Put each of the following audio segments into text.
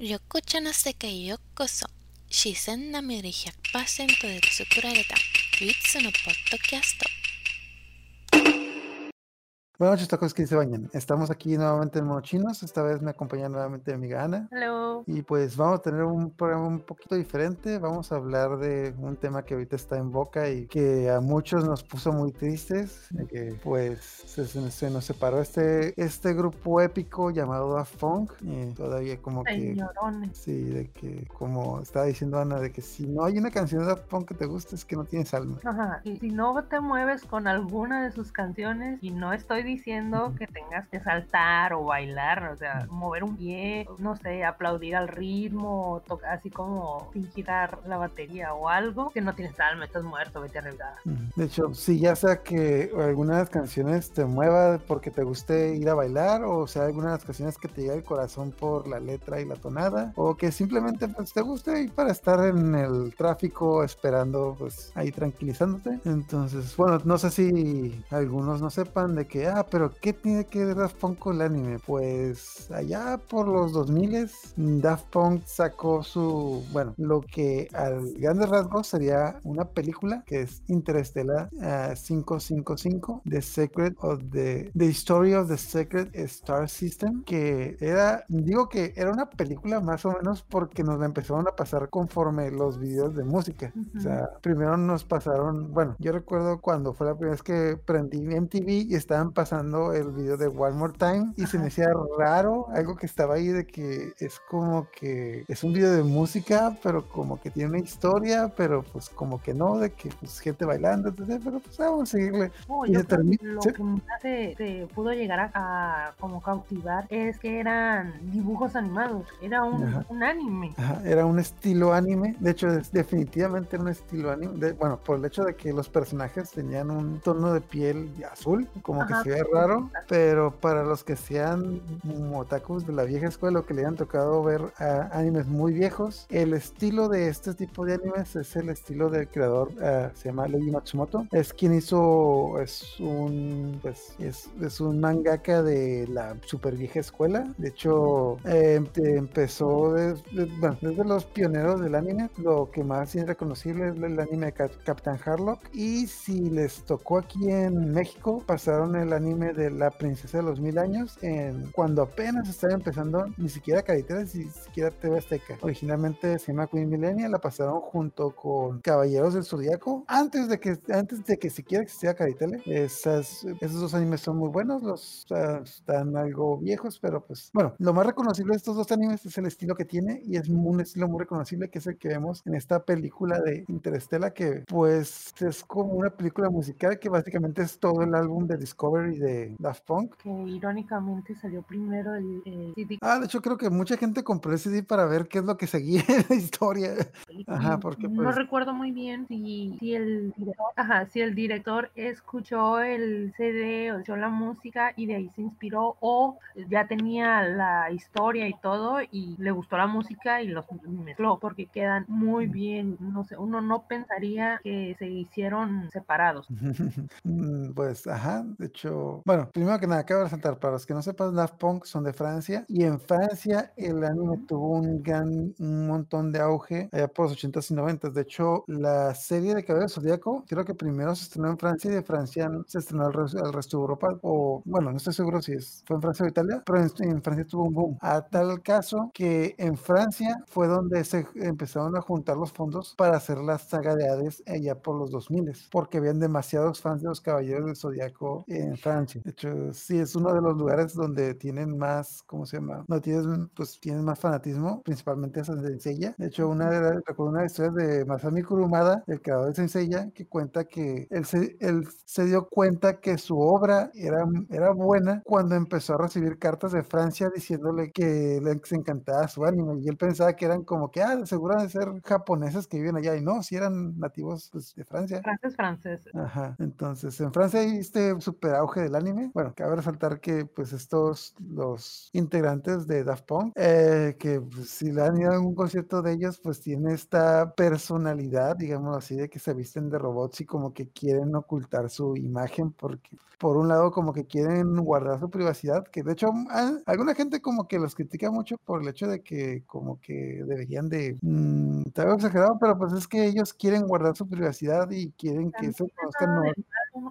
緑茶の世界へようこそ自然なみり100%で作られた唯一のポッドキャスト Buenas noches, tacos que se bañan. Estamos aquí nuevamente en Mochinos. Esta vez me acompaña nuevamente mi amiga Ana. Hello. Y pues vamos a tener un programa un poquito diferente. Vamos a hablar de un tema que ahorita está en boca y que a muchos nos puso muy tristes. de que pues se nos separó este, este grupo épico llamado Daft Punk. Y todavía como que... Señorones. Sí, de que como estaba diciendo Ana, de que si no hay una canción de Daft Punk que te guste es que no tienes alma. Ajá. Y si no te mueves con alguna de sus canciones, y no estoy diciendo que tengas que saltar o bailar, o sea, mover un pie, no sé, aplaudir al ritmo, tocar así como fingir dar la batería o algo, que no tienes alma, estás muerto, vete a. Ujú. De hecho, sí, ya sea que alguna de las canciones te mueva porque te guste ir a bailar, o sea, alguna de las canciones que te llegue al corazón por la letra y la tonada, o que simplemente pues te guste ir para estar en el tráfico esperando, pues ahí tranquilizándote. Entonces, bueno, no sé si algunos no sepan de que, ah, pero ¿qué tiene que ver Daft Punk con el anime? Pues allá por los 2000 Daft Punk sacó su, bueno, lo que al grandes rasgos sería una película que es Interstellar ah, 555, The Secret of the, the Story of the Secret Star System, que era, digo que era una película más o menos porque nos la empezaron a pasar conforme los videos de música. O sea, primero nos pasaron, bueno, yo recuerdo cuando fue la primera vez que prendí MTV y estaban pasando el video de One More Time y se me hacía raro algo que estaba ahí de que es como que es un video de música, pero como que tiene una historia, pero pues como que no, de que pues gente bailando, etc. Pero pues vamos a seguirle. No, Y se lo sí. que más te pudo llegar a, a como cautivar es que eran dibujos animados, era un, Ajá. un anime. Ajá, era un estilo anime, de hecho es definitivamente un estilo anime, de- bueno, por el hecho de que los personajes tenían un tono de piel azul, como Ajá, que se ve raro, pero para los que sean otakus de la vieja escuela o que le hayan tocado ver ah, animes muy viejos, el estilo de este tipo de animes es el estilo del creador, ah, se llama Leiji Matsumoto, es quien hizo, es un, pues, es, es un mangaka de la super vieja escuela, de hecho, eh, empe- empezó bueno, desde los pioneros del anime, lo que más es reconocible es el anime de Cap- Captain Harlock, y si les tocó aquí en México, pasaron el anime de la princesa de los mil años, en, cuando apenas estaba empezando, ni siquiera Cariteles, ni siquiera TV Azteca, originalmente se llama Queen Millennia, la pasaron junto con Caballeros del Zodiaco, antes de que, antes de que siquiera existiera Caritele, esas, esos dos animes son muy buenos, los están algo viejos, pero pues bueno, lo más reconocible de estos dos animes es el estilo que tiene y es un estilo muy reconocible que es el que vemos en esta película de Interestela que pues es como una película musical que básicamente es todo el álbum de Discovery de Daft Punk. que irónicamente salió primero el, el CD Ah, de hecho creo que mucha gente compró el CD para ver qué es lo que seguía en la historia. Ajá, porque, no pues- recuerdo muy bien si, si el director, ajá, si el director escuchó el CD o escuchó la música y de ahí se inspiró o ya tenía la historia y todo y le gustó la música y los mezcló porque quedan muy bien, no sé, uno no pensaría que se hicieron separados. Mm, Pues, ajá, de hecho, bueno, primero que nada, acabo de resaltar, para los que no sepan, Daft Punk son de Francia, y en Francia el anime tuvo un gran, un montón de auge allá por los 80s y 90s. De hecho, la serie de Cabello Zodíaco, creo que primero se estrenó en Francia y de Francia se estrenó al, res- al resto de Europa, o bueno, no estoy seguro si es, fue en Francia o Italia, pero en, en Francia tuvo un boom. A tal caso que en Francia fue donde se empezaron a juntar los fondos para hacer la saga de Hades allá por los 2000 porque habían demasiados fans de los Caballeros del Zodiaco en Francia. De hecho, sí es uno de los lugares donde tienen más, ¿cómo se llama? No tienen, pues tienen más fanatismo, principalmente esa de Seiya. De hecho, una de las, recuerdo una historia de Masami Kurumada, el creador de Senseiya, que cuenta que él se, él se dio cuenta que su obra era, era buena cuando empezó a recibir cartas de Francia diciéndole que les encantaba su anime y él pensaba que eran como que, ah, seguro de ser japoneses que viven allá y no, si eran nativos pues, de Francia. Francés, francés. Ajá, entonces en Francia hay este super auge del anime. Bueno, cabe resaltar que pues estos, los integrantes de Daft Punk, eh, que pues, si le han ido a algún concierto de ellos, pues tiene esta personalidad, digamos así, de que se visten de robots y como que quieren ocultar su imagen porque por un lado como que quieren guardar su privacidad, que de hecho a- alguna gente como que los critica mucho por el hecho de que como que deberían de, mm, está algo exagerado, pero pues es que ellos quieren guardar su privacidad y quieren que se conozcan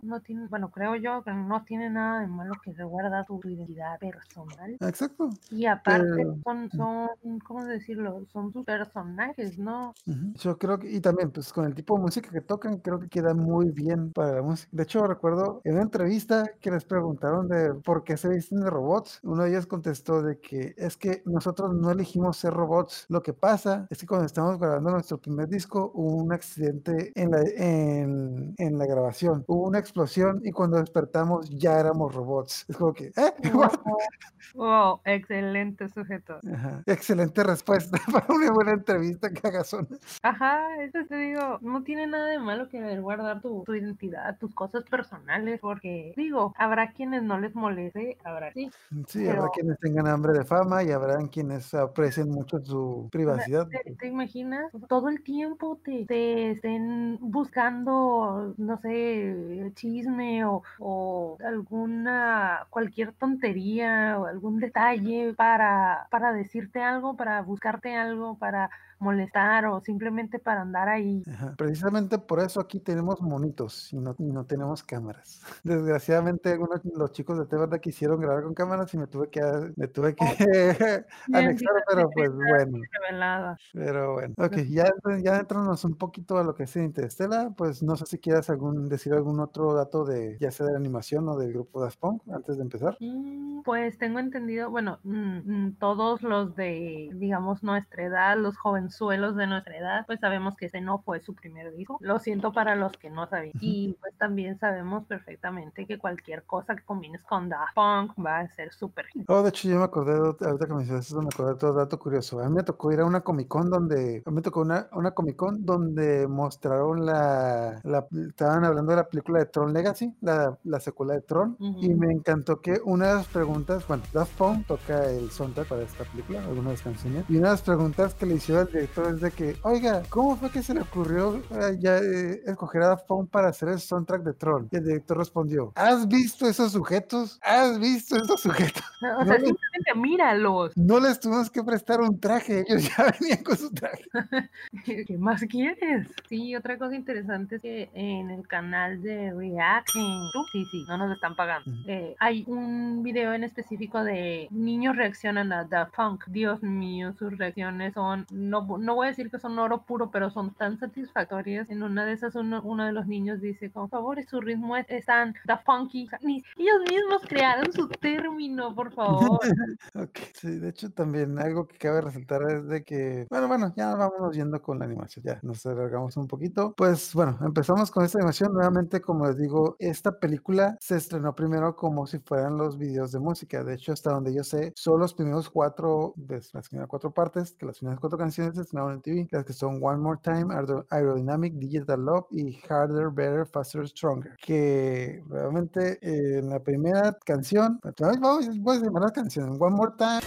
no- tiene, bueno, creo yo que no tiene nada de malo que reguarda tu identidad personal. Exacto. Y aparte Pero- son, son, ¿cómo decirlo? Son sus personajes, ¿no? Yo creo que, y también, pues con el tipo de música que tocan, creo que queda muy bien para la música. De hecho, recuerdo en una entrevista que les preguntaron de por qué se visten de robots. Uno de ellos contestó de que es que nosotros no elegimos ser robots. Lo que pasa es que cuando estamos grabando nuestro primer disco, hubo un accidente en la, en, en la grabación. Hubo una explosión y cuando despertamos ya éramos robots. Es como que, ¿eh? Wow, excelente sujeto. Ajá. Excelente respuesta para una buena entrevista, cagazón. Ajá, eso te digo, no tiene nada de malo que guardar tu, tu identidad, tus cosas personales, porque digo, habrá quienes no les moleste, habrá sí. Sí, habrá quienes tengan hambre de fama y habrán quienes aprecien mucho su privacidad. ¿Te, te imaginas? Todo el tiempo te, te estén buscando, no sé, chisme o, o alguna, cualquier tontería o algún detalle para, para decirte algo, para buscarte algo, para molestar o simplemente para andar ahí. Ajá. Precisamente por eso aquí tenemos monitos y no, y no tenemos cámaras. Desgraciadamente algunos los chicos de T-Verde quisieron grabar con cámaras y me tuve que me tuve que anexar, pero pues bueno. Revelada. Pero bueno, ok, ya, ya un poquito a lo que es Interestela, pues no sé si quieras algún, decir algún otro dato de ya sea de la animación o del grupo Daft Punk antes de empezar. Mm, Pues tengo entendido, bueno, mm, mm, todos los de, digamos, nuestra edad, los jovenzuelos de nuestra edad, pues sabemos que ese no fue su primer disco. Lo siento para los que no sabían. Y pues también sabemos perfectamente que cualquier cosa que combines con Daft Punk va a ser súper. Oh, de hecho, yo me acordé, ahorita que me dices eso, me acordé de otro dato curioso. A mí me tocó ir a una Comic Con donde, a mí me tocó una, una Comic Con donde mostraron la, la, estaban hablando de la película de Tron Legacy, la, la secuela de Tron, y Ujú. me encantó que una de las preguntas, bueno, Daft Punk toca el soundtrack para esta película, algunas canciones, y una de las preguntas que le hicieron director es de que, oiga, ¿cómo fue que se le ocurrió eh, ya eh, escoger a Daft para hacer el soundtrack de Tron? Y el director respondió, ¿has visto esos sujetos? ¿Has visto esos sujetos? O sea, No, simplemente míralos. No les tuvimos que prestar un traje, ellos ya venían con su traje. ¿Qué más quieres? Sí, otra cosa interesante es que en el canal de React, en YouTube, sí, sí, no nos están pagando. Eh, hay un video en específico de niños reaccionan a Daft Punk. Dios mío, sus reacciones son, no, no voy a decir que son oro puro, pero son tan satisfactorias. En una de esas, uno, uno de los niños dice, por favor, su ritmo es, tan sea, ni- ellos mismos crearon su término, por favor. Ok, sí, de hecho también algo que cabe resaltar es de que, bueno, bueno, ya vámonos yendo con la animación, ya nos alargamos un poquito. Pues bueno, empezamos con esta animación. Nuevamente, como les digo, esta película se estrenó primero como si fueran los videos de música. De hecho, hasta donde yo sé, son los primeros cuatro, las primeras cuatro partes, que las primeras cuatro canciones estrenaron en TV, las que son One More Time, Aero- Aerodynamic, Digital Love y Harder, Better, Faster, Stronger. Que realmente eh, en la primera canción, vamos, voy a llamar la canción, One More Time.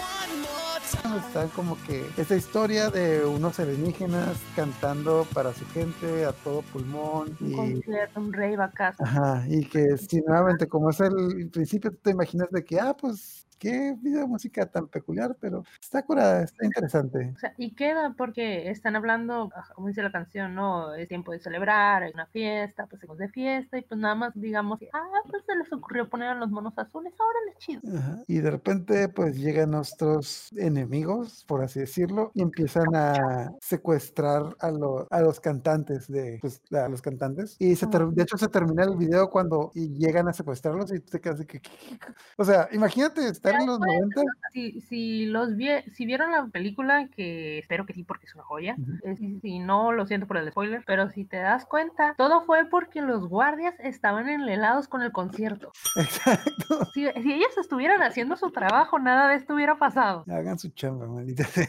Está como que esta historia de unos alienígenas cantando para su gente a todo pulmón y un acá. Ajá, y que si nuevamente, como es el principio, tú te imaginas de que, ah, pues, qué video de música tan peculiar, pero está curada, está interesante. O sea, y queda porque están hablando, ajá, como dice la canción, ¿no? Es tiempo de celebrar, hay una fiesta, pues seguimos de fiesta, y pues nada más digamos ah, pues se les ocurrió poner a los monos azules, ahora les chido. Ajá, Y de repente, pues, llegan nuestros enemigos, por así decirlo, y empiezan a secuestrar a, lo- a los cantantes de, pues, a los cantantes. Y se de hecho se termina el video cuando llegan a secuestrarlos y tú te quedas de que, o sea, imagínate estar en los 90 Si, si los vie- si vieron la película, que espero que sí, porque es una joya, Ujú. eh, si, si no, lo siento por el spoiler, pero si te das cuenta, todo fue porque los guardias estaban enlelados con el concierto. Exacto. Si, si ellos estuvieran haciendo su trabajo, nada de esto hubiera pasado. Hagan su chamba, maldita sea.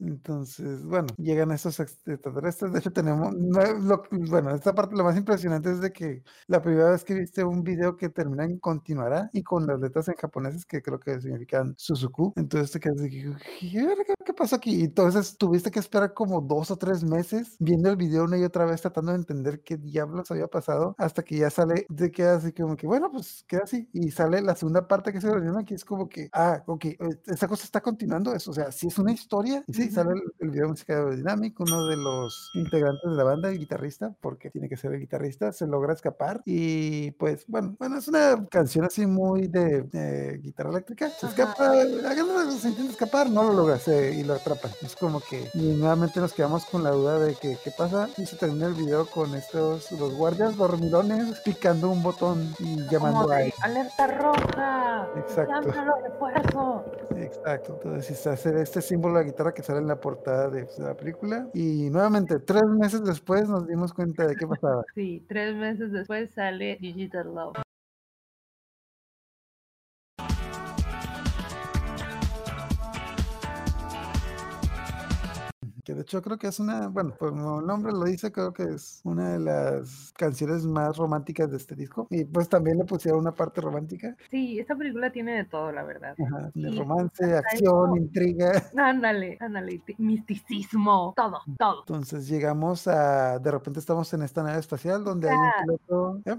Entonces, bueno, llegan estos extraterrestres. De hecho, tenemos. lo- bueno, esta parte lo más impresionante es de que la primera vez que viste un video que termina en continuará y con las letras en japoneses, que creo lo que significan Suzuku. Entonces te quedas de ¿qué, pasa aquí? Entonces tuviste que esperar como dos o tres meses viendo el video una y otra vez tratando de entender qué diablos había pasado hasta que ya sale, te quedas así como que, bueno, pues queda así. Y sale la segunda parte que se reunión aquí, es como que, ah, ok, eh, esa cosa está continuando eso. O sea, si es una historia. Y sí, sale el, el video musical de Dynamic, uno de los integrantes de la banda, el guitarrista, porque tiene que ser el guitarrista, se logra escapar. Y pues, bueno, bueno, es una canción así muy de, de guitarra eléctrica. Se escapa, se intenta escapar, no lo logra se, y lo atrapan. Es como que, y nuevamente nos quedamos con la duda de que, ¿qué pasa? Y se termina el video con estos, los guardias dormilones picando un botón y llamando Como a alerta roja. Exacto. Refuerzo. Exacto, entonces se hace este símbolo de la guitarra que sale en la portada de, de la película y nuevamente tres meses después nos dimos cuenta de qué pasaba. Sí, tres meses después sale Digital Love. De hecho creo que es una, bueno, pues como el nombre lo dice, creo que es una de las canciones más románticas de este disco. Y pues también le pusieron una parte romántica. Sí, esta película tiene de todo, la verdad. Ajá, de Y romance, hasta acción, intriga. Ándale, ándale, ti- misticismo, todo, todo. Entonces llegamos a, de repente estamos en esta nave espacial donde hay un piloto. ¿eh?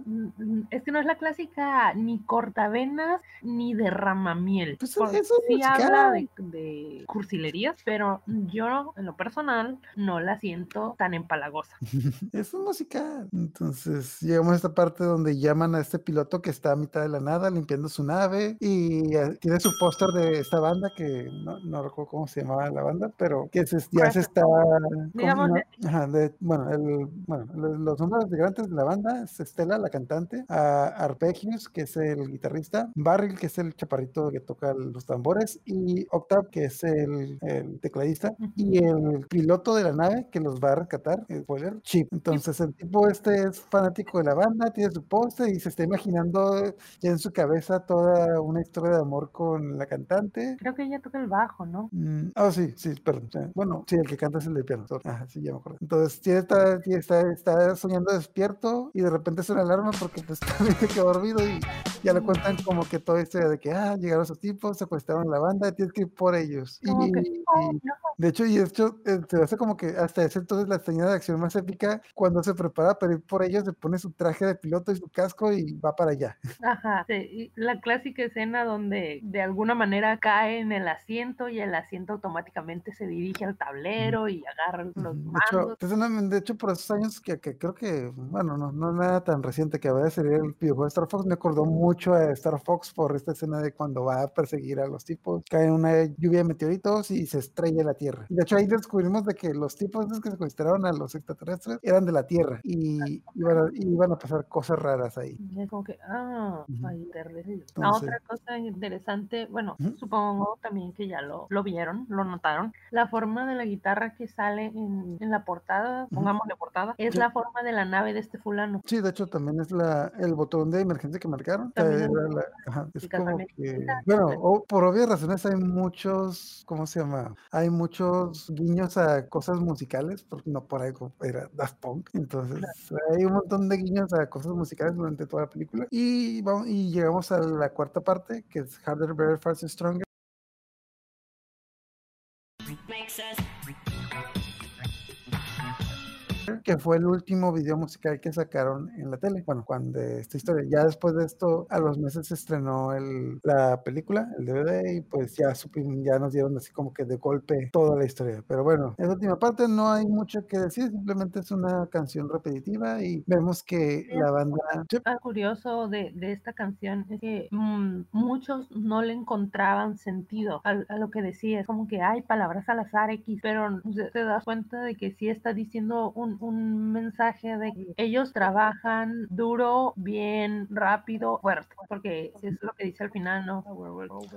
Es que no es la clásica ni cortavenas ni derramamiel. Pues eso es sí musical. habla de, de cursilerías, pero yo en lo personal no la siento tan empalagosa. Es un musical. Entonces llegamos a esta parte donde llaman a este piloto que está a mitad de la nada limpiando su nave y eh, tiene su póster de esta banda que no, no recuerdo cómo se llamaba la banda, pero que se- ya se Pressure. está... ¿cómo Digamos, se llama? Ajá, de- bueno, el, bueno, los, nombres integrantes de la banda es Estela, la cantante, a Arpegius, que es el guitarrista, Barril, que es el chaparrito que toca los tambores, y Octave, que es el, el tecladista, y el piloto de la nave que los va a rescatar, spoiler, Chip. Entonces el tipo este es fanático de la banda, tiene su póster y se está imaginando ya en su cabeza toda una historia de amor con la cantante. Creo que ella toca el bajo, ¿no? Mm, Ah, sí, sí, perdón. Bueno, sí, el que canta es el de piano. Ajá, sí, ya me acuerdo. Entonces, tiene está, tiene- está, está soñando despierto y de repente suena la alarma porque pues también se quedó dormido y ya le cuentan como que toda historia de que, ah, llegaron esos tipos, secuestraron la banda, tienes que ir por ellos. Y, que, y- no, de hecho, y de hecho, eh, se hace como que hasta ese entonces la escena de acción más épica, cuando se prepara para ir por ellos, se pone su traje de piloto y su casco y va para allá. Ajá, sí, y la clásica escena donde de alguna manera cae en el asiento y el asiento automáticamente se dirige al tablero y agarra los Ujú. De hecho, mandos. pues, de hecho, por esos años que, que creo que, bueno, no, no nada tan reciente que a salir el videojuego de Star Fox, me acordó mucho a Star Fox por esta escena de cuando va a perseguir a los tipos, cae una lluvia de meteoritos y se estrella la Tierra. De hecho ahí descubrimos de que los tipos que secuestraron a los extraterrestres eran de la Tierra y iban a, iban a pasar cosas raras ahí. Y es como que, ah, ahí recibo. Ah, Entonces- otra cosa interesante, bueno, Ujú. supongo también que ya lo, lo vieron, lo notaron. La forma de la guitarra que sale en, en la portada, pongámosle portada, es Sí. la forma de la nave de este fulano. Sí, de hecho también es la, el botón de emergencia que marcaron. Era es- la- ajá, es sí, como que, bueno, o por obvias razones hay muchos, ¿cómo se llama? Hay muchos guiños a cosas musicales, porque no por algo era Daft Punk. Entonces hay un montón de guiños a cosas musicales durante toda la película. Y, vamos, y llegamos a la cuarta parte, que es Harder, Better, Faster, Stronger. Que fue el último video musical que sacaron en la tele. Bueno, cuando esta historia, ya después de esto, a los meses se estrenó el, la película, el DVD, y pues ya supimos, ya nos dieron así como que de golpe toda la historia. Pero bueno, en la última parte no hay mucho que decir, simplemente es una canción repetitiva y vemos que la banda... Algo curioso de, de esta canción es que mm, muchos no le encontraban sentido a, a lo que decía. Es como que hay palabras al azar X, pero te das cuenta de que sí está diciendo un, un mensaje de que ellos trabajan duro, bien, rápido, fuerte, porque es lo que dice al final, ¿no?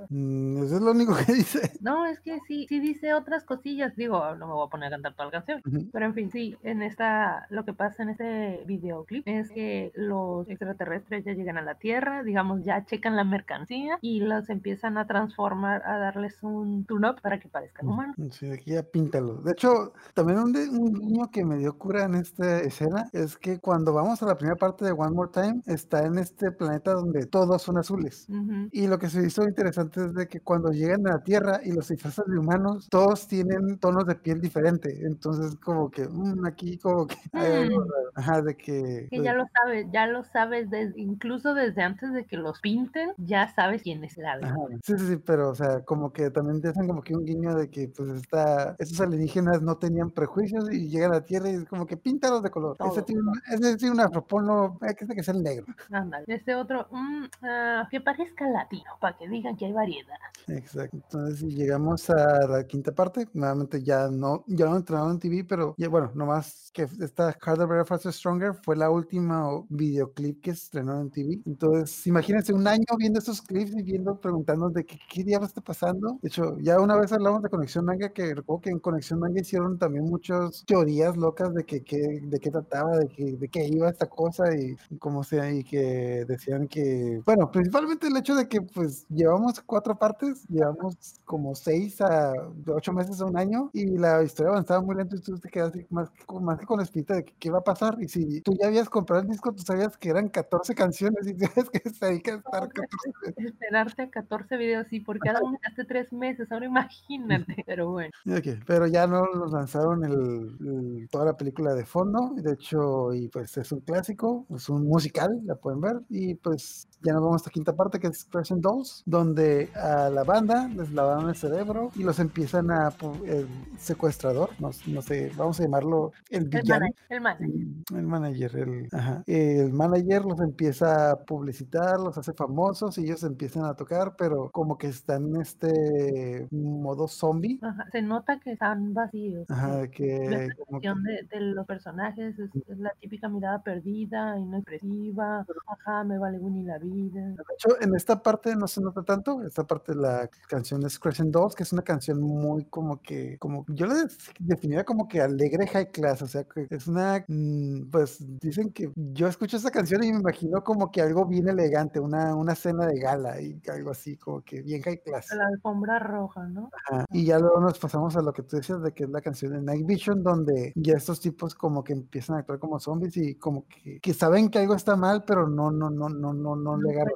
mm, eso es lo único que dice. No, es que sí, sí dice otras cosillas. Digo, no me voy a poner a cantar toda la canción. Ujú. Pero en fin, sí, en esta, lo que pasa en este videoclip es que los extraterrestres ya llegan a la Tierra, digamos, ya checan la mercancía y los empiezan a transformar, a darles un tune-up para que parezcan humanos. Sí, aquí ya píntalo. De hecho, también un, de- un guiño que me dio logra en esta escena es que cuando vamos a la primera parte de One More Time, está en este planeta donde todos son azules. Ujú. Y lo que se hizo interesante es de que cuando llegan a la Tierra y los disfrazan de humanos, todos tienen tonos de piel diferente. Entonces, como que mm, aquí, como que hay algo Mm. raro. Ajá, de que. Que ya lo sabes, ya lo sabes, des- incluso desde antes de que los pinten, ya sabes quién es la verdad. Sí, sí, sí, pero o sea, como que también te hacen como que un guiño de que pues está, esos alienígenas no tenían prejuicios y llegan a la Tierra y es como que píntalos de color. Ese Todo. tiene, un- ese tiene un afropono, hay que que el negro. Ándale. Este otro, mm, ah, que parezca latino, para que digan que hay variedad. Exacto. Entonces, si llegamos a la quinta parte, nuevamente ya no, ya no entrenaron en TV, pero ya, bueno, nomás que esta Harder, Better, Faster, Stronger fue la última videoclip que se estrenó en TV. Entonces, imagínense un año viendo estos clips y viendo, preguntándonos de qué, qué diablos está pasando. De hecho, ya una vez hablamos de Conexión Manga, que recuerdo que en Conexión Manga hicieron también muchas teorías locas de que, que- de qué trataba, de, que, de qué iba esta cosa y cómo sea, y que decían que, bueno, principalmente el hecho de que pues llevamos cuatro partes, llevamos como seis a ocho meses a un año y la historia avanzaba muy lento y tú te quedas así más, más que con la espinita de que, qué va a pasar y si tú ya habías comprado el disco, tú sabías que eran 14 canciones y tienes que hay que estar 14 Esperarte a 14 videos, sí, por cada uno hace tres meses, ahora imagínate. Pero bueno, Ok, pero ya no nos lanzaron el, el- toda la película de fondo, de hecho, y pues es un clásico, es un musical, la pueden ver, y pues ya nos vamos a esta quinta parte que es Crescent Dolls, donde a la banda les lavaron el cerebro y los empiezan a, el secuestrador, no, no sé, vamos a llamarlo el el manager, el manager. El manager, el, ajá. el manager los empieza a publicitar, los hace famosos y ellos empiezan a tocar, pero como que están en este modo zombie. Ajá, Se nota que están vacíos. Ajá, La que como que- expresión de, de los personajes es, es la típica mirada perdida, inexpresiva. Ajá, me vale Winnie la vida. de hecho, en esta parte no se nota tanto, esta parte la canción es Crescent Dolls, que es una canción muy como que, como yo la definiría como que alegre high class, o sea, que es una, mm, pues dicen que yo escucho esa canción y me imagino como que algo bien elegante, una, una cena de gala y algo así, como que bien high class. La alfombra roja, ¿no? Ajá, Y ya luego nos pasamos a lo que tú decías de que es la canción de Night Vision, donde ya estos tipos como que empiezan a actuar como zombies y como que, que saben que algo está mal, pero no, no, no, no, no, no le agarran.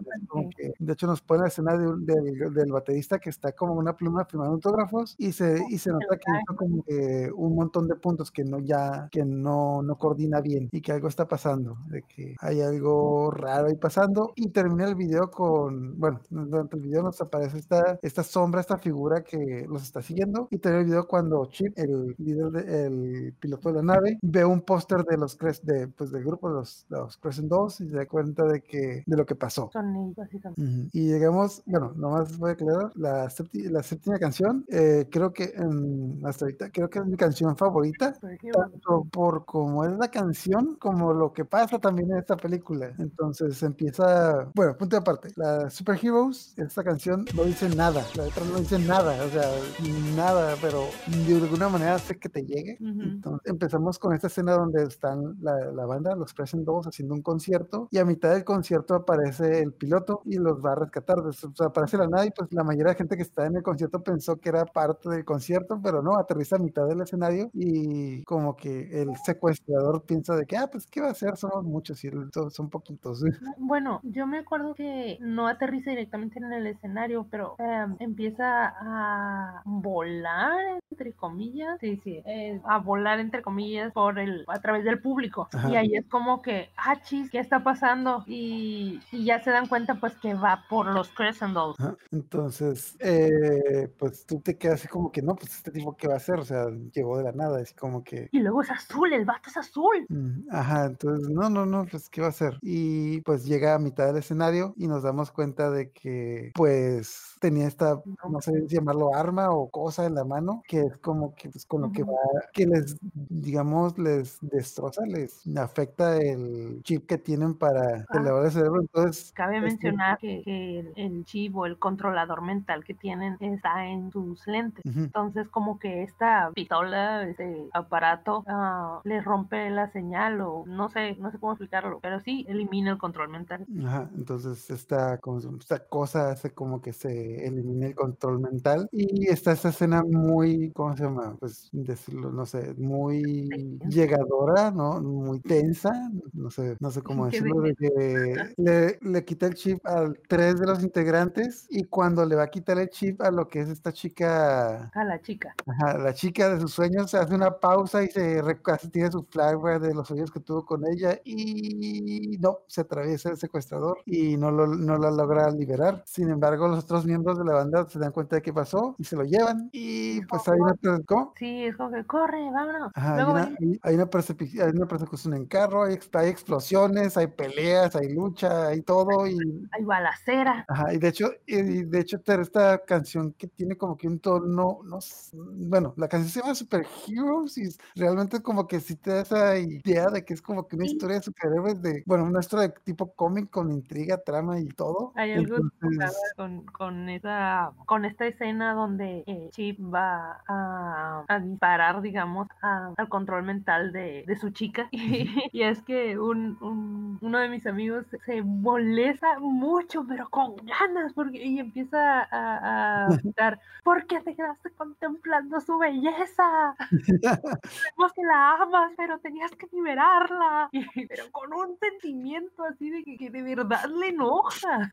que- de hecho, nos pone la escena de un- del, del baterista que está como una pluma firmando autógrafos y se, y se nota que hizo como que un montón de puntos que no ya, que no, no coordina bien y que algo está pasando, de que hay algo raro ahí pasando y termina el video con, bueno, durante el video nos aparece esta, esta sombra, esta figura que los está siguiendo y termina el video cuando Chip, el líder, de- el piloto de la nave, ve un póster de los de, pues, del grupo de los, los Crescent 2 y se da cuenta de que de lo que pasó. Son ellos, básicamente. Ujú. Y llegamos, bueno, nomás voy a aclarar, la, sépti- la séptima canción, eh, creo que en- hasta ahorita, creo que es mi canción favorita, tanto por cómo es la canción, como lo que pasa también en esta película. Entonces empieza, bueno, punto de aparte, la Superheroes, esta canción no dice nada, la letra no dice nada, o sea, nada, pero de alguna manera hace que te llegue. Ujú. Entonces empezamos con esta escena donde están la, la banda, los Crescent Dolls, haciendo un concierto y a mitad del concierto aparece el piloto y los va a rescatar. O sea, aparece la nave y pues la mayoría de gente que está en el concierto pensó que era parte del concierto, pero no, aterriza a mitad del escenario y como que el secuestrador piensa de que, ah, pues, ¿qué va a hacer? Somos muchos y son, poquitos. Bueno, yo me acuerdo que no aterriza directamente en el escenario, pero em, empieza a volar, entre comillas, sí, sí, eh, a volar, entre comillas, por el, a través del público. Ajá. Y ahí es como que, ah, chis, ¿qué está pasando? Y, y ya se dan cuenta, pues, que va por los. Ajá. Entonces, eh, pues tú te quedas así como que, no, pues este tipo, ¿qué va a hacer? O sea, llegó de la nada, así como que... Y luego es azul, el vato es azul. Ajá, entonces, no, no, no, pues, ¿qué va a hacer? Y pues llega a mitad del escenario y nos damos cuenta de que, pues, tenía esta, no sé si llamarlo arma o cosa en la mano, que es como que, pues, con lo que va, que les, digamos, les destroza, les afecta el chip que tienen para Ah. elevar el cerebro, entonces, Cabe Este- mencionar que, que el, el chip o el controlador mental que tienen está en sus lentes. Entonces, como que esta pistola, este aparato, ah, le rompe la señal o no sé, no sé cómo explicarlo, pero sí elimina el control mental. Ajá, entonces esta, como se- esta cosa hace como que se elimine el control mental y está esta escena muy ¿cómo se llama? Pues decirlo, no sé, muy llegadora, ¿no? Muy tensa, no sé, no sé cómo decirlo, de que le, le quita el chip a tres de los integrantes y cuando le va a quitar el chip a lo que es esta chica, A la chica. ajá, la chica de sus sueños, hace una pausa y se tiene su flashback de los sueños que tuvo con ella y no, se atraviesa el secuestrador y no, lo, no la logra liberar. Sin embargo, los otros miembros de la banda se dan cuenta de qué pasó y se lo llevan y pues hay una... ¿cómo? Sí, es como que corre, vámonos. Ajá, Luego una. Hay- hay una persecución, hay una persecución en carro, hay, hay explosiones, hay peleas, hay lucha, hay todo y hay balacera. Ajá, y de hecho, y de hecho esta canción que tiene como que un tono, no sé, bueno, la canción se llama Super Heroes y realmente como que sí te da esa idea de que es como que una Sí. historia de superhéroes de, bueno, una historia de tipo cómic con intriga, trama y todo. Hay algo Entonces, con, con esa con esta escena donde eh, Chip va a, a disparar, digamos, a- al control mental de, de su chica. Y, y es que un, un- uno de mis amigos se molesta mucho, pero con ganas, porque y empieza a, a gritar, ¿por qué te quedaste contemplando su belleza? Sabemos que la amas, pero tenías que liberarla. Y- pero con un sentimiento así de que, que de verdad le enoja.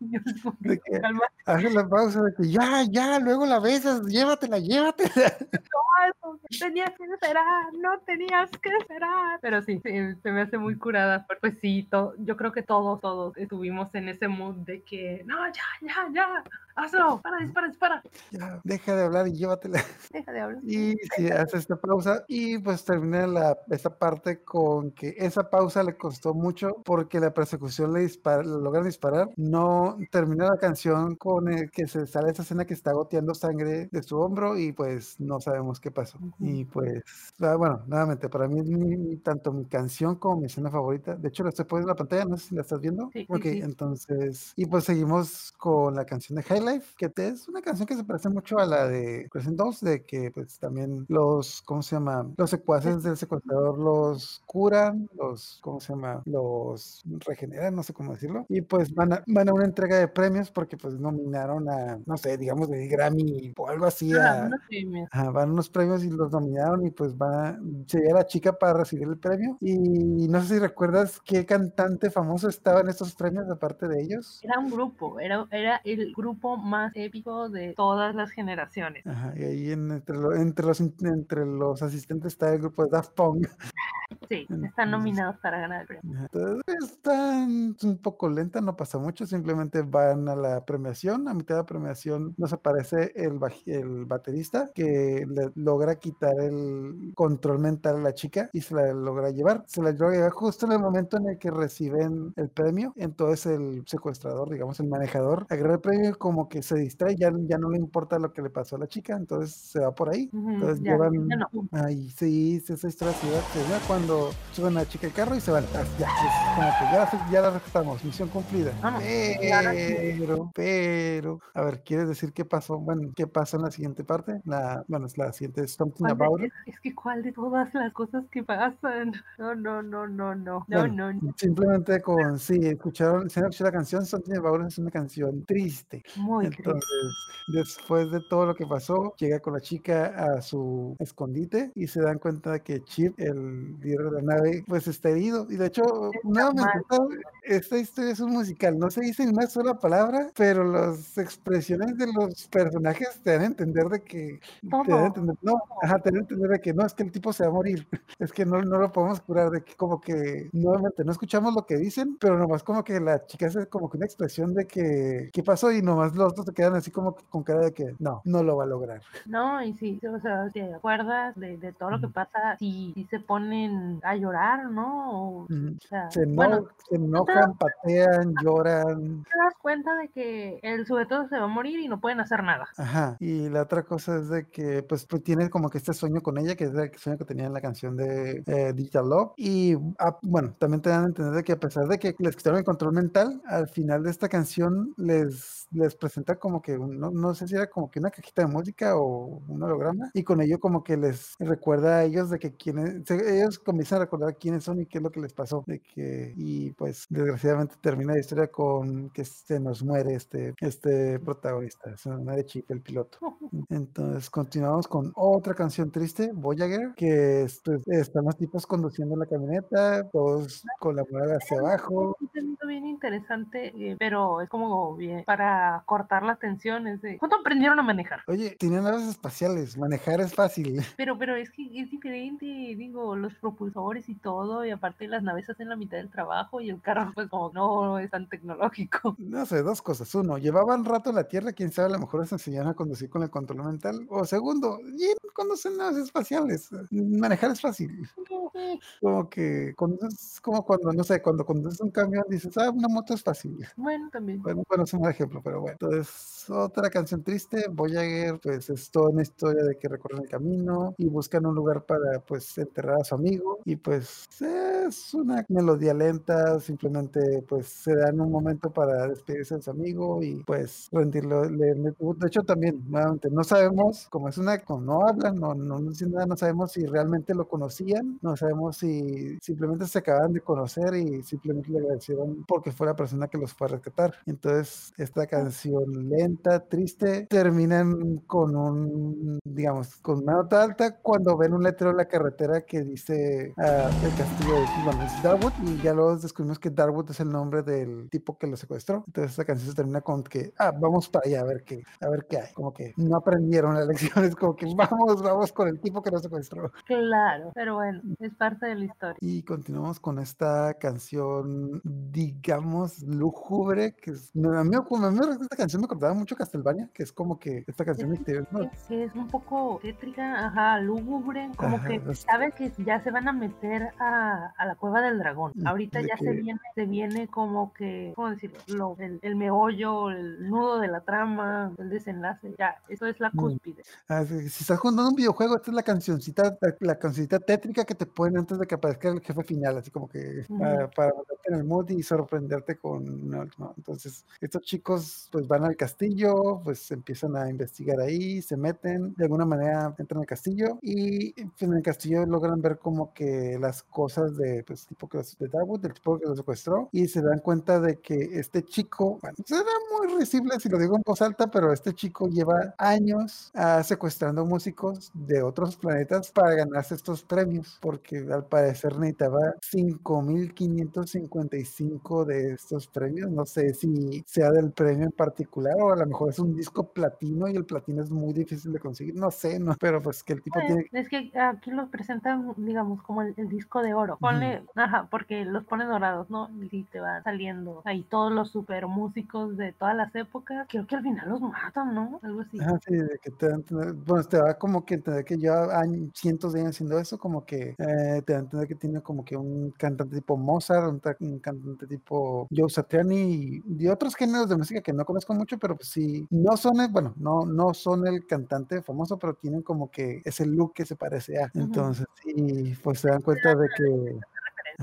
De que- "Calma, hace la pausa de que ya, ya, luego la besas, llévatela, llévatela. eso, tenías que esperar, no tenías que esperar. Pero sí, sí, se me hace muy curada. Pues sí, to- yo creo que todos, todos estuvimos en ese mood de que, no, ya, ya, ya, hazlo, para, dispara, dispara. Ya, deja de hablar y llévatela. Deja de hablar. Y sí, hace esta pausa y pues termina la, esta parte con que esa pausa le costó mucho porque la persecución le, dispara, le logra disparar. No termina la canción con el que se sale esa escena que está goteando sangre de su hombro y pues no sabemos qué pasó. Y pues, ah, bueno, nuevamente, para mí es mi- mi- tanto mi canción como mi escena favorita. De hecho, la estoy poniendo en la pantalla, no sé si la estás viendo. Sí, sí, ok, sí. entonces, y pues seguimos con la canción de High Life, que es una canción que se parece mucho a la de Crescent 2, de que pues también los, ¿cómo se llama? Los secuaces del secuestrador los curan, los, ¿cómo se llama? Los regeneran, no sé cómo decirlo. Y pues van a, van a una entrega de premios porque pues nominaron a, no sé, digamos de Grammy o algo así Ajá, a, unos premios. Ajá, van unos premios y los nominaron y pues va, sería la chica para recibir el premio. Y no sé si recuerdas qué cantante famoso estaba en estos premios aparte de ellos. Era un grupo, era, era el grupo más épico de todas las generaciones. Ajá, y ahí en- entre, lo- entre, los, entre los asistentes está el grupo de Daft Punk. Sí, están nominados para ganar el premio. Entonces están un poco lenta, no pasa mucho, simplemente van a la premiación. A mitad de la premiación nos aparece el, el baterista que le logra quitar el control mental a la chica y se la logra llevar. Se la logra llevar justo en el momento en el que reciben el premio. Entonces el secuestrador, digamos el manejador, agarra el premio y como que se distrae, ya, ya no le importa lo que le pasó a la chica, entonces se va por ahí. Ujú, Entonces ya, llevan ya no. Ay, sí, se da, se da cuando suben a la chica el carro y se van. Ah, Ya, es como que ya, ya la rescatamos, misión cumplida. Vamos, Pero, pero, a ver, ¿quieres decir qué pasó? Bueno, ¿qué pasó en la siguiente parte? La, bueno, es la siguiente, Something ¿Cuál de- About es, es que cuál de todas las cosas que pasan. No, no, no, no, no. No, Bueno, no, no. Simplemente con, sí, escucharon, si no escuché la canción, Something About es una canción triste. Muy triste. Entonces, después de todo lo que pasó, llega con la chica a su escondite y se dan cuenta de que Chip, el líder de la nave, pues está herido. Y de hecho, nuevamente, esta, esta historia es un musical. No se dice ni una sola palabra, pero las expresiones de los personajes te dan a entender de que. Te dan a entender, no, ajá, te dan a entender de que no, es que el tipo se va a morir. Es que no, no lo podemos curar, de que como que nuevamente no escuchamos lo que dicen, pero nomás como que la chica hace como que una expresión de que ¿qué pasó? Y nomás los otros se quedan así como que con cara de que no, no lo va a lograr. No, y sí, o sea, ¿te acuerdas de, de todo lo que pasa? Si, si se ponen a llorar, ¿no? O, sea, Se, eno- bueno, se enojan, patean, lloran. te das cuenta de que el sujeto se va a morir y no pueden hacer nada. Ajá. Y la otra cosa es de que pues, pues tiene como que este sueño con ella, que es el sueño que tenía en la canción de eh, Digital Love. Y bueno, también te dan a entender de que a pesar de que les quitaron el control mental, al final de esta canción les, les presenta como que, no, no sé si era como que una cajita de música o un holograma, y con ello como que les recuerda a ellos de que quienes, ellos como empiezan a recordar quiénes son y qué es lo que les pasó. De que, y pues desgraciadamente termina la historia con que se nos muere este, este protagonista, se nos muere Chip, el piloto. Entonces continuamos con otra canción triste, Voyager, que es, pues, están los tipos conduciendo la camioneta, todos con la mirada hacia abajo. Bien interesante, eh, pero es como bien para cortar las tensiones. De... ¿Cuánto aprendieron a manejar? Oye, tienen naves espaciales, manejar es fácil. Pero, pero es que es diferente, digo, los propulsores y todo, y aparte las naves hacen la mitad del trabajo y el carro pues como no es tan tecnológico. No sé, dos cosas. Uno, llevaban rato en la Tierra, quién sabe, a lo mejor les enseñaron a conducir con el control mental. O segundo, y conducen naves espaciales. Manejar es fácil. Como que conduces, como cuando, no sé, cuando conduces un camión dices, ah, una moto es fácil. Bueno, también. Bueno, bueno, es un ejemplo, pero bueno. Entonces, otra canción triste, Voyager, pues es toda una historia de que recorren el camino y buscan un lugar para, pues, enterrar a su amigo. Y pues es una melodía lenta, simplemente, pues, se dan un momento para despedirse de su amigo y, pues, rendirlo. le- le- de hecho, también, nuevamente, no sabemos, como es una, como no hablan, no, no, no dicen nada, no sabemos si realmente lo conocían, no sabemos si simplemente se acaban de conocer y simplemente le agradecieron porque fue la persona que los fue a rescatar. Entonces, esta canción lenta, triste, terminan con un, digamos, con una nota alta cuando ven un letrero en la carretera que dice ah, el castillo de bueno, es Darwood y ya luego descubrimos que Darwood es el nombre del tipo que lo secuestró. Entonces, esta canción se termina con que, ah, vamos para allá a ver qué, a ver qué hay. Como que no aprendieron la lección, es como que vamos, vamos con el tipo que nos secuestró. Claro, pero bueno, es parte de la historia. Y continuamos con esta canción, digamos, lúgubre, que es, mí, a mí esta canción me acordaba mucho Castlevania, que es como que esta canción misteriosa. ¿no? Es, que es un poco tétrica, ajá, lúgubre, como Ajá, que es- sabes que ya se van a meter a, a la cueva del dragón. Mm, Ahorita de ya se que- viene, se viene como que, ¿cómo decirlo? Lo- el, el meollo, el nudo de la trama, el desenlace, ya, eso es la Mm. cúspide. Ah, si, si estás jugando un videojuego, esta es la cancioncita, la, la cancioncita tétrica que te ponen antes de que aparezca el jefe final, así como que Ujú. para, para meterte en el mood y sorprenderte con una última. Entonces, estos chicos pues van al castillo, pues empiezan a investigar ahí, se meten, de alguna manera entran al castillo y pues, en el castillo logran ver como que las cosas de, pues, tipo que de Darwood, del tipo que lo secuestró, y se dan cuenta de que este chico, bueno, será muy risible si lo digo en voz alta, pero este chico lleva años ah, secuestrando músicos de otros planetas para ganarse estos premios, porque al parecer necesitaba 5.555 de estos premios. No sé si sea del premio en particular o a lo mejor es un disco platino y el platino es muy difícil de conseguir. No sé, no, pero pues que el tipo tiene. Es que aquí los presentan, digamos, como el, el disco de oro. Ponle, ajá, porque los ponen dorados, ¿no? Y te van saliendo ahí todos los super músicos de todas las épocas. Creo que al final los matan, ¿no? Algo así. Ajá, sí, de que te dan bueno, te va como que entender que lleva años, cientos de años haciendo eso, como que eh, te da a entender que tiene como que un cantante tipo Mozart, un, ta- un cantante tipo Joe Satriani y, y otros géneros de música que no conozco mucho, pero pues sí, no son, el- bueno, no, no son el cantante famoso, pero tienen como que ese look que se parece a. Entonces, sí, pues se dan cuenta de que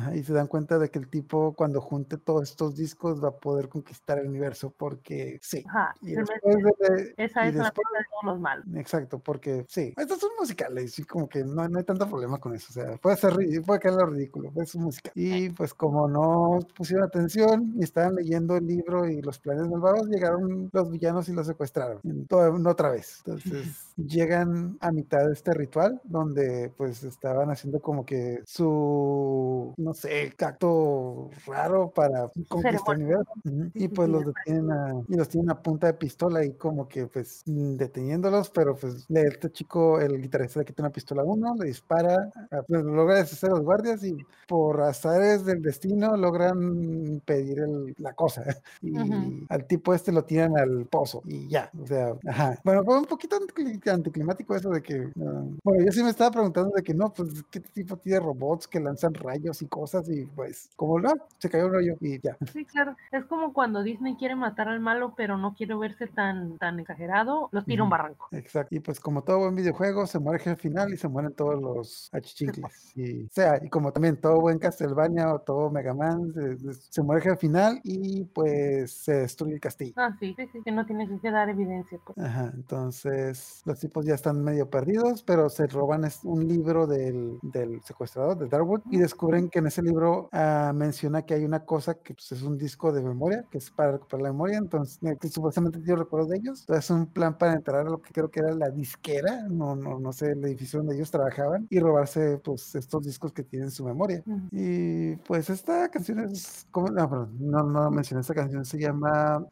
Ajá, y se dan cuenta de que el tipo cuando junte todos estos discos va a poder conquistar el universo porque sí. Ajá. Y se me- después de, esa y es la después- cosa de todos los malos. Exacto, porque sí, estos son musicales y como que no, no hay tanto problema con eso, o sea, puede ser puede quedar lo ridículo, pues es música. Y pues como no pusieron atención y estaban leyendo el libro y los planes malvados, llegaron los villanos y los secuestraron, en toda- otra vez. Entonces llegan a mitad de este ritual donde pues estaban haciendo como que su, no sé, acto raro para conquistar el universo. Ujú. Sí, Y pues los detienen a, y los tienen a punta de pistola y como que pues mm, deteniéndolos, pero pues este chico, el guitarrista le quita una pistola a uno, le dispara, ah, pues, logra deshacer a los guardias y por azares del destino logran impedir el- la cosa. Y Ujú. al tipo este lo tiran al pozo y ya, o sea, ajá. Bueno, fue un poquito anticli- anticlimático eso de que, ah, bueno, yo sí me estaba preguntando de que no, pues qué tipo tiene robots que lanzan rayos y cosas y pues como no, se cayó el rollo y ya. Sí, claro. Es como cuando Disney quiere matar al malo, pero no quiere verse tan, tan exagerado, los tira a un barranco. Exacto. Y pues como todo buen videojuego, se muere al final y se mueren todos los achichincles. Y, o sea, y como también todo buen Castlevania o todo Mega Man, se, se muere al final y pues se destruye el castillo. Ah, sí, sí, sí, que no tiene que dar evidencia. Pues. Ajá, entonces los tipos ya están medio perdidos, pero se roban un libro del, del secuestrador, de Darwood, y descubren que en ese libro ah, menciona que hay una cosa que pues, es un disco de memoria, que es para recuperar la memoria, entonces eh, que supuestamente tiene recuerdos de ellos. Entonces es un plan para entrar a lo que creo que era la disquera, no, no, no sé, el edificio donde ellos trabajaban, y robarse pues estos discos que tienen su memoria. Ujú. Y pues esta canción es, ¿cómo? No, perdón, no, no mencioné esta canción, se llama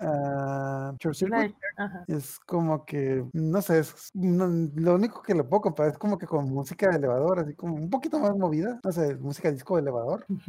Short Circuit. Ajá. Es como que, no sé, es no- lo único que le puedo comparar es como que con música de elevador, así como un poquito más movida, no sé, música disco de elevador.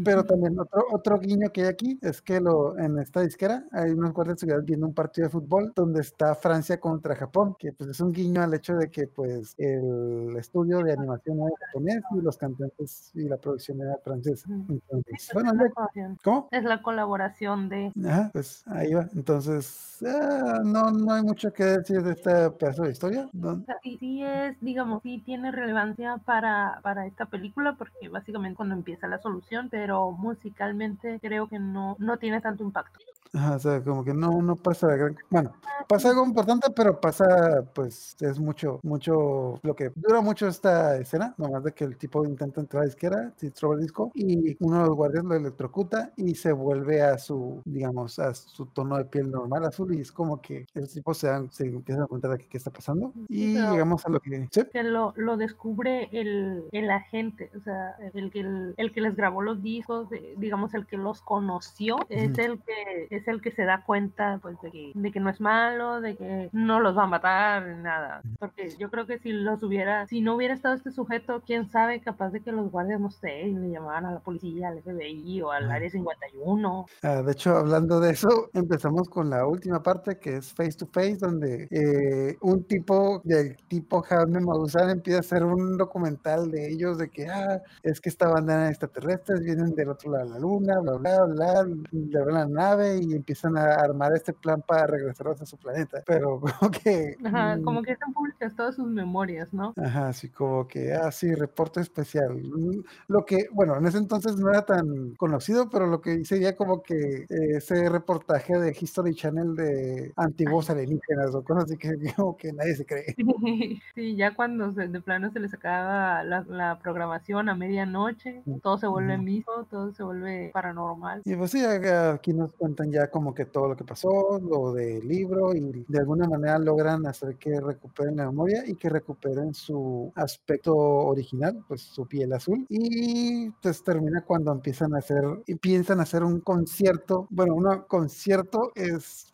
Pero también otro, otro guiño que hay aquí es que lo, en esta disquera hay unos guardias de seguridad viendo un partido de fútbol donde está Francia contra Japón, que pues es un guiño al hecho de que pues el estudio de animación era japonés y los cantantes y la producción era francesa. Entonces, Es bueno, ya- ¿cómo? Es la colaboración de... Ajá, pues ahí va. Entonces, ah, no, no hay mucho que decir de este pedazo de historia. No- sí, sí es, digamos, sí tiene relevancia para, para esta película porque básicamente cuando empieza la solución, pero musicalmente creo que no, no tiene tanto impacto. Ajá, o sea, como que no, no pasa gran... Bueno, pasa algo importante, pero pasa, pues, es mucho, mucho, lo que dura mucho esta escena, nomás de que el tipo intenta entrar a la izquierda, se roba el disco, y uno de los guardias lo electrocuta y se vuelve a su, digamos, a su tono de piel normal, azul, y es como que el tipo se, dan, se empieza a dar cuenta de qué está pasando, y pero- llegamos a lo que... ¿sí? Que lo, lo descubre el, el agente, o sea, el que, el, el que les grabó los discos, eh, digamos, el que los conoció, es Ujú. el que es el que se da cuenta pues de que, de que no es malo, de que no los va a matar, nada. Porque yo creo que si los hubiera, si no hubiera estado este sujeto, quién sabe, capaz de que los guardias, no sé, le llamaban a la policía, al FBI o al área 51. Ah, de hecho, hablando de eso, empezamos con la última parte que es face to face, donde eh, un tipo del tipo Jaime Maussan empieza a hacer un documental de ellos, de que ah, es que esta banda de extraterrestres vienen del otro lado de la luna, bla, bla, bla, ven la nave y empiezan a armar este plan para regresarlos a su planeta. Pero como que... Ajá, mm, como que están públicas todas sus memorias, ¿no? Ajá, así como que, ah, sí, reporte especial. Mm, Lo que, bueno, en ese entonces no era tan conocido, pero lo que sería como que eh, ese reportaje de History Channel de antiguos alienígenas o cosas así que como que nadie se cree. Sí, ya cuando se- de plano se les acaba la, la programación a medianoche, Mm, todo se vuelve ujú. mismo, todo se vuelve paranormal. Y pues sí, aquí nos cuentan ya como que todo lo que pasó, lo del libro, y de alguna manera logran hacer que recuperen la memoria y que recuperen su aspecto original, pues su piel azul. Y pues termina cuando empiezan a hacer, y piensan hacer un concierto, bueno, un concierto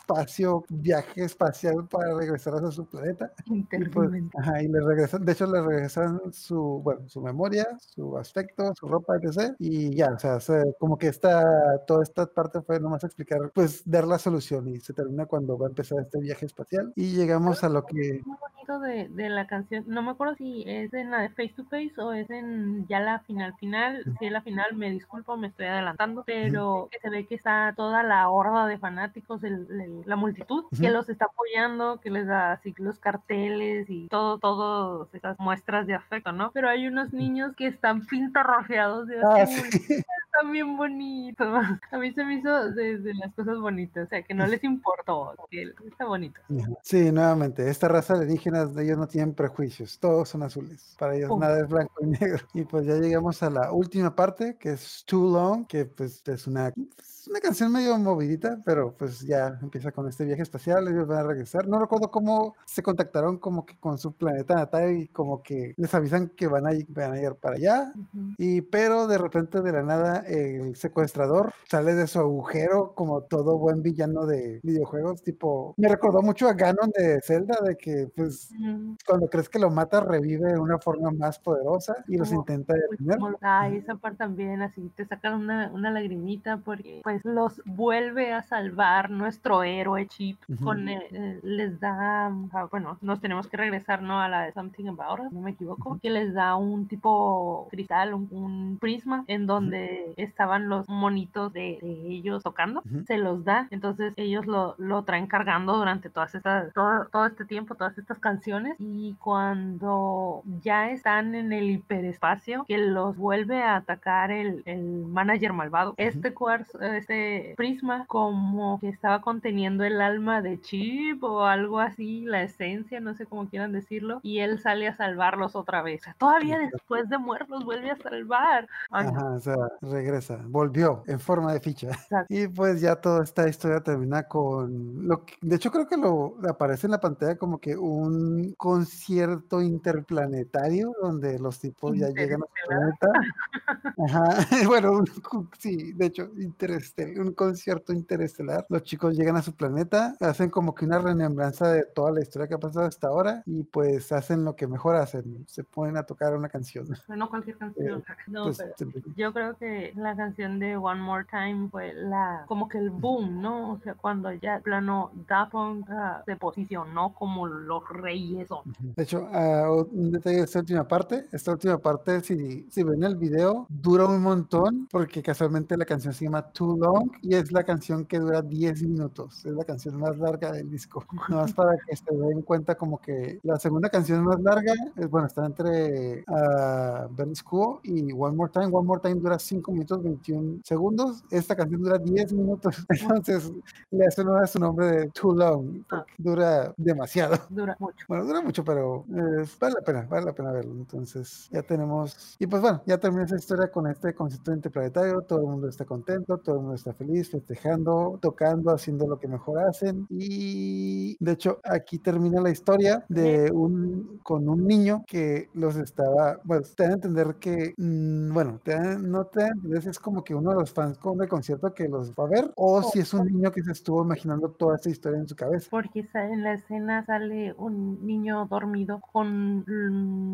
espacio, viaje espacial para regresar a su planeta. Y pues, ajá, y le regresan, de hecho le regresan su, bueno, su memoria, su aspecto, su ropa, etc. Y ya, o sea, se- como que esta, toda esta parte fue nomás explicar, pues dar la solución y se termina cuando va a empezar este viaje espacial. Y llegamos a lo que... Muy bonito de, de la canción, no me acuerdo si es en la de Face to Face o es en ya la final final, si es la final me disculpo, me estoy adelantando, pero se ve que está toda la horda de fanáticos, el- el- la multitud que los está apoyando, que les da así los carteles y todo, todas esas muestras de afecto, ¿no? Pero hay unos niños que están pintarrajeados de Ah, azul. sí. Están bien bonitos. A mí se me hizo de, de las cosas bonitas. O sea, que no les importó. Que está bonito. Sí, nuevamente, esta raza alienígenas, ellos no tienen prejuicios, todos son azules, para ellos nada es blanco y negro. Y pues ya llegamos a la última parte, que es Too Long, que pues es una, es una canción medio movidita, pero pues ya empieza con este viaje espacial, ellos van a regresar. No recuerdo cómo se contactaron como que con su planeta natal y como que les avisan que van a, van a ir para allá. Ujú. Y pero de repente de la nada el secuestrador sale de su agujero como todo buen villano de videojuegos, tipo, me recordó mucho a Ganon de Zelda, de que pues Ujú. cuando crees que lo mata revive de una forma más poderosa y los Como- intenta detener. Ah, esa parte también, así te sacan una, una lagrimita porque pues pues los vuelve a salvar nuestro héroe Chip. Con, eh, les da, ah, bueno, nos tenemos que regresar, ¿no? A la de Something About Us, no me equivoco, que les da un tipo cristal, un, prisma, en donde estaban los monitos de, ellos tocando, se los da, entonces ellos lo, lo traen cargando durante todas estas, todo, todo este tiempo, todas estas canciones, y cuando ya están en el hiperespacio, que los vuelve a atacar el, el manager malvado, este cuarzo, prisma, como que estaba conteniendo el alma de Chip o algo así, la esencia, no sé cómo quieran decirlo, y él sale a salvarlos otra vez. todavía después de muertos vuelve a salvar. Ajá, o sea, regresa, volvió en forma de ficha. Y pues ya toda esta historia termina con lo que, de hecho creo que lo aparece en la pantalla como que un concierto interplanetario donde los tipos ya llegan a su planeta. Ajá, bueno, sí, de hecho, un concierto interestelar. Los chicos llegan a su planeta, hacen como que una remembranza de toda la historia que ha pasado hasta ahora y pues hacen lo que mejor hacen, se ponen a tocar una canción. No cualquier canción. Eh, no, pues, pero yo creo que la canción de One More Time fue la como que el boom, ¿no? O sea, cuando ya plano Daft Punk uh, se posicionó como los reyes son. De hecho, uh, un detalle de esta última parte, esta última parte, si, si ven el video, dura un montón porque casualmente la canción se llama Too Long y es la canción que dura 10 minutos, es la canción más larga del disco. Nada más para que se den cuenta como que la segunda canción más larga, es, bueno, está entre uh, Very School y One More Time. One More Time dura 5 minutos 21 segundos, esta canción dura 10 minutos, entonces le hace honor a su nombre de Too Long, porque dura demasiado. Dura mucho. Bueno, dura mucho, pero eh, vale la pena, vale la pena verlo. Entonces ya tenemos, y pues bueno, ya termina esa historia con este concepto interplanetario, todo el mundo está contento, todo el mundo está feliz, festejando, tocando, haciendo lo que mejor hacen. Y de hecho aquí termina la historia de un con un niño que los estaba, bueno, te dan a entender que, mm, bueno, te no te dan a entender es como que uno de los fans con el concierto que los va a ver o si es un niño que se estuvo imaginando toda esta historia en su cabeza. Porque en la escena sale un niño dormido con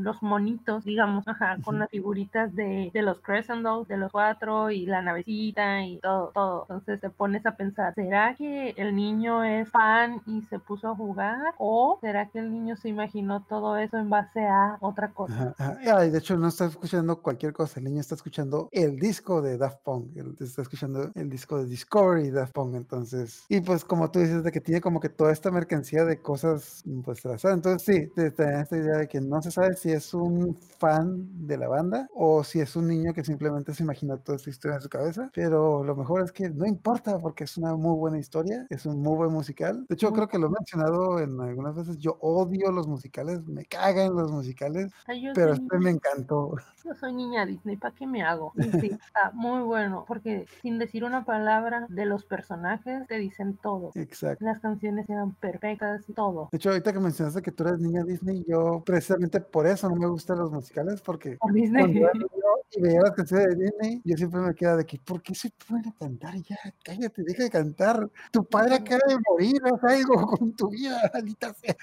los monitos, digamos, ajá, con las figuritas de, de los Crescent Dolls, de los cuatro y la navecita y todo, todo. Entonces te pones a pensar, ¿será que el niño es fan y se puso a jugar? ¿O será que el niño se imaginó todo eso en base a otra cosa? Ajá, de hecho no está escuchando cualquier cosa, el niño está escuchando el disco de Daft Punk, está escuchando el disco de Discovery Daft Punk, entonces, y pues como tú dices, de que tiene como que toda esta mercancía de cosas, pues trazadas, entonces sí, esta idea de que no se sabe si es un fan de la banda o si es un niño que simplemente se imagina toda esta historia en su cabeza, pero lo mejor es que no importa porque es una muy buena historia, es un muy buen musical. De hecho, creo que lo he mencionado en algunas veces, yo odio los musicales, me cagan los musicales, pero este me encantó. Yo soy niña Disney, ¿para qué me hago? sí, está muy bueno, porque sin decir una palabra de los personajes te dicen todo. Exacto. Las canciones eran perfectas, todo. De hecho, ahorita que mencionaste que tú eres niña Disney, yo precisamente por eso no me gustan los musicales, porque por Disney y veía las canciones de Disney, yo siempre me quedaba de que, ¿por qué se puede cantar ya? Cállate, deja de cantar. Tu padre acaba de morir, haz algo con tu vida, maldita sea.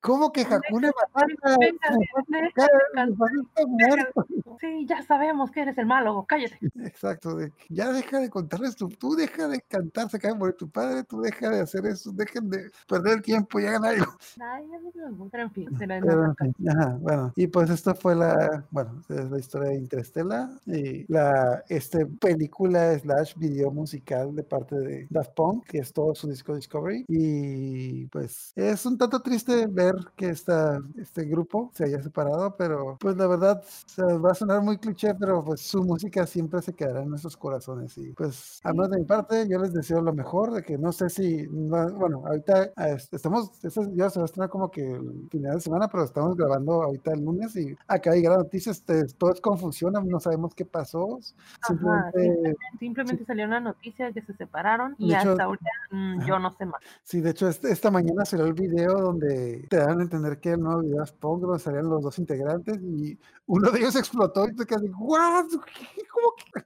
¿Cómo que Hakuna Matata? Sí, ya sabemos que eres el malo, cállate. Exacto, de, ya deja de contarles, tú, tú deja de cantar, se acaba de morir tu padre, tú deja de hacer eso, dejen de perder el tiempo y hagan algo. Pero en fin, bueno, y pues esto fue la, bueno, es la historia de Interstellar y la este película slash video musical de parte de Daft Punk, que es todo su disco Discovery. Y pues es un tanto triste ver que esta, este grupo se haya separado, pero pues la verdad se va a sonar muy cliché, pero pues su música siempre se quedará en nuestros corazones. Y pues, a más de mi parte, yo les deseo lo mejor, de que no sé si, bueno, ahorita estamos, ya se va a estrenar como que el final de semana, pero estamos grabando ahorita el lunes y acá hay gran noticias, todo es confusión, no sabemos qué pasó. simplemente, simplemente, salió una noticia que se separaron y hasta ahorita mm, yo no sé más. Sí, de hecho, este, esta mañana salió el video donde te dan a entender que el nuevo video es Pong, donde salían los dos integrantes y uno de ellos explotó y te quedas ¿what? ¿Cómo que?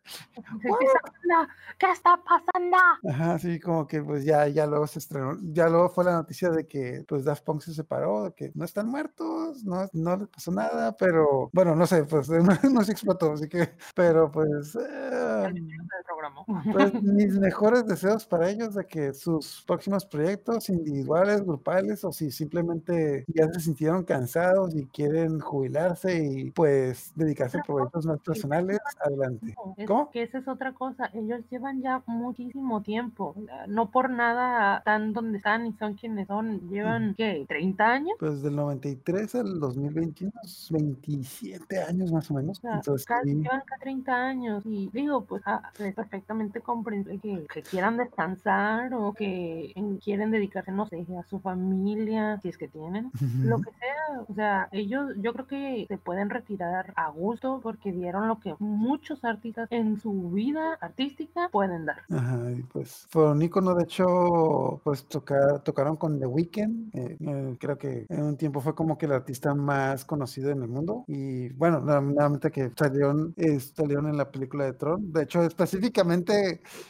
¿Qué está pasando? Ajá, sí, como que pues ya, ya luego se estrenó, ya luego fue la noticia de que pues Daft Punk se separó, de que no están muertos, no, no les pasó nada, pero bueno, no sé, pues no, se explotó, así que, pero pues, eh, el programa. Pues mis mejores deseos para ellos de que sus próximos proyectos individuales, grupales o si simplemente ya se sintieron cansados y quieren jubilarse y pues dedicarse a proyectos más personales, adelante. Es ¿Cómo? que esa es otra cosa. Ellos llevan ya muchísimo tiempo. No por nada están donde están y son quienes son. Llevan, ¿qué? ¿30 años? Pues del 93 al 2021, 27 años más o menos. O sea, Entonces, casi sí. llevan casi 30 años. Y digo, pues ah, es perfectamente comprensible que, que quieran descansar o que quieren dedicarse, no sé, a su familia, si es que tienen. Lo que sea, o sea, ellos yo creo que se pueden retirar a gusto porque dieron lo que muchos artistas en su vida artística pueden dar. Ajá, y pues fueron ícono, de hecho, pues tocar, tocaron con The Weeknd, eh, eh, creo que en un tiempo fue como que el artista más conocido en el mundo, y bueno, nuevamente que salieron, eh, salieron en la película de Tron, de hecho, específicamente,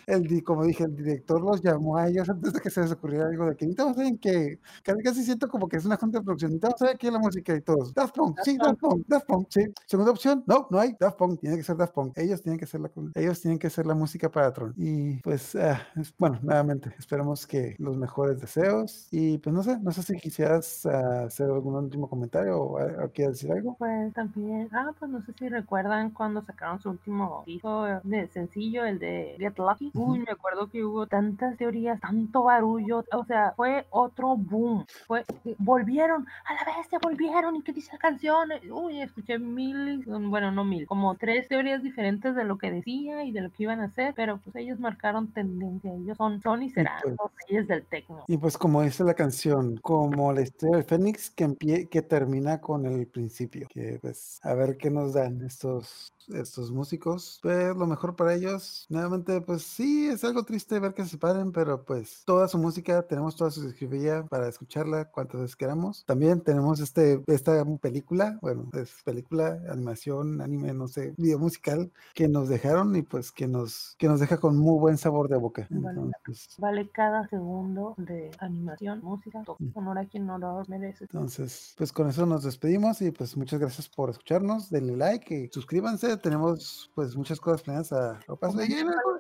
el, di- como dije, el director los llamó a ellos antes de que se les ocurriera algo de que necesitamos alguien que, casi, casi siento como que es una junta de producción, necesitamos saber aquí la música y todos, Daft Punk, sí, Daft Punk, Daft Punk, sí, segunda opción, no, no hay, Daft Punk, tiene que ser Daft Punk, ellos tienen que ser la, ellos tienen que ser la música para Tron, y pues, ah, bueno, nuevamente, esperamos que los mejores deseos, y pues no sé, no sé si quisieras ah, hacer algún último comentario o, ah, o quieres decir algo. Pues también, ah, pues no sé si recuerdan cuando sacaron su último disco de sencillo, el de Get Lucky. Uy, me acuerdo que hubo tantas teorías, tanto barullo, o sea, fue otro boom. Fue, eh, volvieron, a la bestia, volvieron, ¿y qué dice la canción? Uy, escuché mil, bueno, no mil, como tres teorías diferentes de lo que decía y de lo que iban a hacer, pero pues ellos marcaron tendencia, ellos son, son y serán pues- los reyes del tecno. Y pues como dice la canción, como la historia del Fénix que empie que termina con el principio, que pues a ver qué nos dan estos estos músicos, pues lo mejor para ellos, nuevamente pues sí, es algo triste ver que se separen, pero pues toda su música, tenemos toda su discografía para escucharla cuantas veces queramos. También tenemos este esta película, bueno, es película, animación, anime, no sé, video musical que nos dejaron y pues que nos que nos deja con muy buen sabor de boca. Vale. Entonces, Vale cada segundo de animación, música, todo. honor a quien honor merece. Entonces, pues con eso nos despedimos y pues muchas gracias por escucharnos. Denle like y suscríbanse. Tenemos pues muchas cosas planeadas a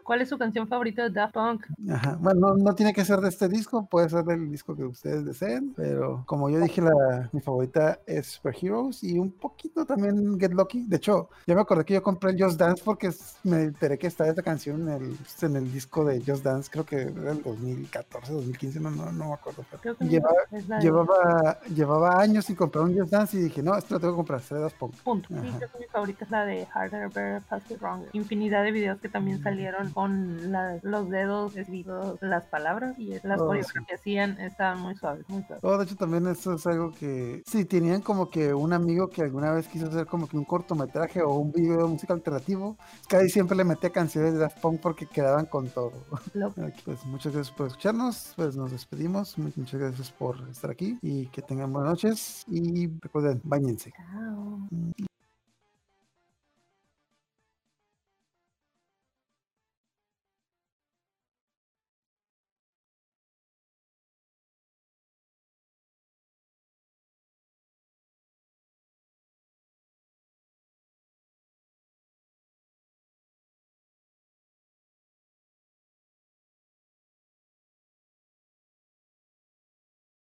¿Cuál es su canción favorita de Daft Punk? Ajá. Bueno, no, no tiene que ser de este disco, puede ser del disco que ustedes deseen, pero como yo dije, la, mi favorita es Superheroes y un poquito también Get Lucky. De hecho, ya me acordé que yo compré el Just Dance porque me enteré que está esta canción en el, en el disco de Just Dance, creo que era el 2014, 2015, no, no, no me acuerdo. pero no, llevaba, llevaba, llevaba años sin comprar un Just Dance y dije, no, esto lo tengo que comprar, será Daft Punk. Punto. Sí, creo que mi favorita es la de Harder, Better, Faster, Stronger. Infinidad de videos que también salieron con la- los dedos escritos las palabras y las Oh, coreografías que hacían estaban muy suaves, muy suaves. Oh, de hecho, también eso es algo que. Sí, tenían como que un amigo que alguna vez quiso hacer como que un cortometraje o un video de música alternativo. Casi siempre le metía canciones de Daft Punk porque quedaban con todo. Ok, Pues muchas gracias por escucharnos. Pues nos despedimos. Mu- Muchas gracias por estar aquí y que tengan buenas noches. Y recuerden, bañense. Chao.